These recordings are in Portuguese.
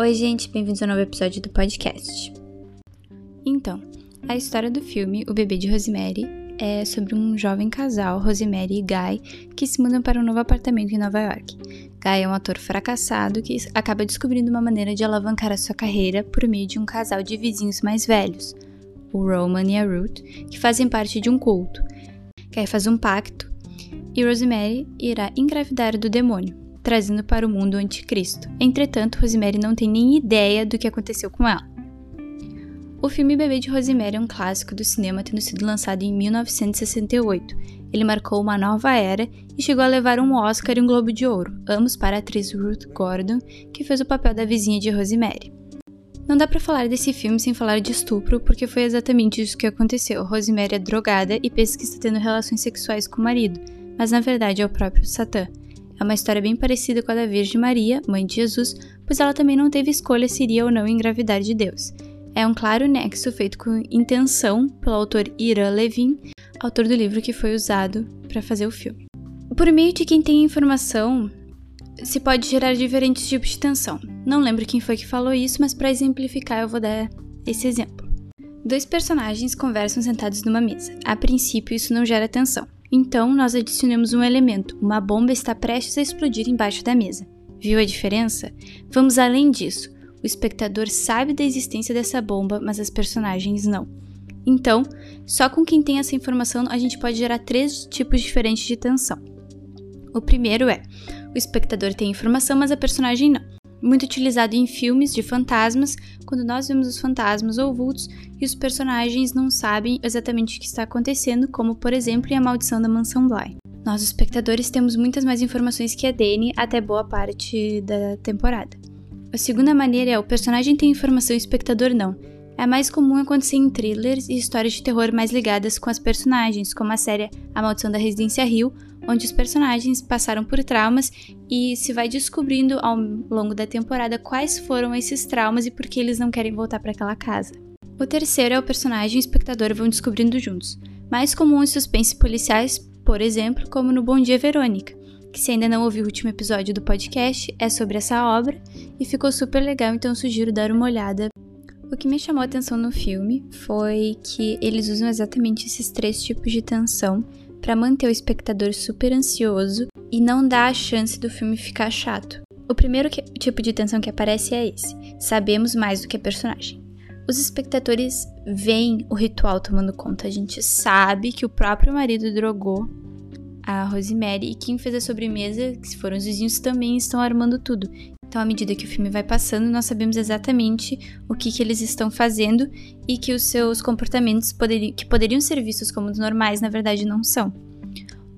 Oi, gente, bem-vindos a um novo episódio do podcast. Então, a história do filme O Bebê de Rosemary é sobre um jovem casal, Rosemary e Guy, que se mudam para um novo apartamento em Nova York. Guy é um ator fracassado que acaba descobrindo uma maneira de alavancar a sua carreira por meio de um casal de vizinhos mais velhos, o Roman e a Ruth, que fazem parte de um culto. Guy faz um pacto e Rosemary irá engravidar do demônio trazendo para o mundo o anticristo. Entretanto, Rosemary não tem nem ideia do que aconteceu com ela. O filme Bebê de Rosemary é um clássico do cinema, tendo sido lançado em 1968. Ele marcou uma nova era e chegou a levar um Oscar e um Globo de Ouro, ambos para a atriz Ruth Gordon, que fez o papel da vizinha de Rosemary. Não dá para falar desse filme sem falar de estupro, porque foi exatamente isso que aconteceu. Rosemary é drogada e pensa que está tendo relações sexuais com o marido, mas na verdade é o próprio Satã. É uma história bem parecida com a da Virgem Maria, mãe de Jesus, pois ela também não teve escolha se iria ou não engravidar de Deus. É um claro nexo feito com intenção pelo autor Ira Levin, autor do livro que foi usado para fazer o filme. Por meio de quem tem informação, se pode gerar diferentes tipos de tensão. Não lembro quem foi que falou isso, mas para exemplificar eu vou dar esse exemplo. Dois personagens conversam sentados numa mesa. A princípio, isso não gera tensão. Então, nós adicionamos um elemento: uma bomba está prestes a explodir embaixo da mesa. Viu a diferença? Vamos além disso. O espectador sabe da existência dessa bomba, mas as personagens não. Então, só com quem tem essa informação a gente pode gerar três tipos diferentes de tensão. O primeiro é: o espectador tem informação, mas a personagem não muito utilizado em filmes de fantasmas, quando nós vemos os fantasmas ou vultos e os personagens não sabem exatamente o que está acontecendo, como por exemplo em A Maldição da Mansão Bly. Nós, espectadores, temos muitas mais informações que a Dani até boa parte da temporada. A segunda maneira é o personagem tem informação e o espectador não. É mais comum acontecer em thrillers e histórias de terror mais ligadas com as personagens, como a série A Maldição da Residência Rio, onde os personagens passaram por traumas e se vai descobrindo ao longo da temporada quais foram esses traumas e por que eles não querem voltar para aquela casa. O terceiro é o personagem e o espectador vão descobrindo juntos, mais comum em suspense policiais, por exemplo, como no Bom Dia Verônica, que se ainda não ouviu o último episódio do podcast, é sobre essa obra e ficou super legal, então sugiro dar uma olhada. O que me chamou a atenção no filme foi que eles usam exatamente esses três tipos de tensão para manter o espectador super ansioso e não dar a chance do filme ficar chato. O primeiro que, tipo de tensão que aparece é esse: sabemos mais do que a personagem. Os espectadores veem o ritual tomando conta. A gente sabe que o próprio marido drogou a Rosemary e quem fez a sobremesa, que foram os vizinhos, também estão armando tudo. Então, à medida que o filme vai passando, nós sabemos exatamente o que, que eles estão fazendo e que os seus comportamentos poderi que poderiam ser vistos como normais, na verdade, não são.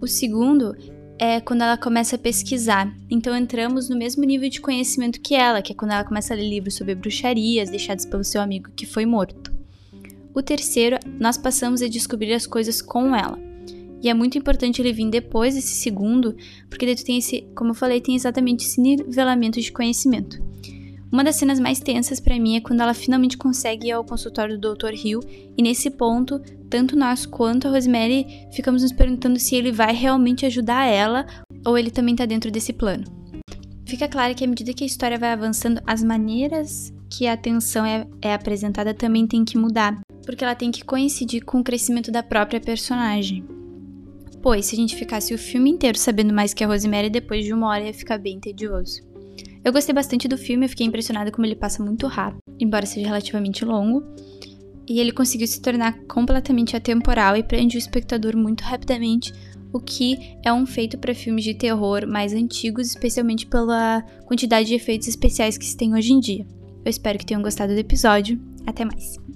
O segundo é quando ela começa a pesquisar. Então, entramos no mesmo nível de conhecimento que ela, que é quando ela começa a ler livros sobre bruxarias deixados pelo seu amigo que foi morto. O terceiro, nós passamos a descobrir as coisas com ela. E é muito importante ele vir depois desse segundo, porque daí tu tem esse, como eu falei, tem exatamente esse nivelamento de conhecimento. Uma das cenas mais tensas para mim é quando ela finalmente consegue ir ao consultório do Dr. Hill, e nesse ponto, tanto nós quanto a Rosemary ficamos nos perguntando se ele vai realmente ajudar ela ou ele também tá dentro desse plano. Fica claro que à medida que a história vai avançando, as maneiras que a atenção é, é apresentada também tem que mudar, porque ela tem que coincidir com o crescimento da própria personagem. Pois, se a gente ficasse o filme inteiro sabendo mais que a Rosemary, depois de uma hora ia ficar bem tedioso. Eu gostei bastante do filme, eu fiquei impressionada como ele passa muito rápido, embora seja relativamente longo. E ele conseguiu se tornar completamente atemporal e prende o espectador muito rapidamente, o que é um feito para filmes de terror mais antigos, especialmente pela quantidade de efeitos especiais que se tem hoje em dia. Eu espero que tenham gostado do episódio. Até mais!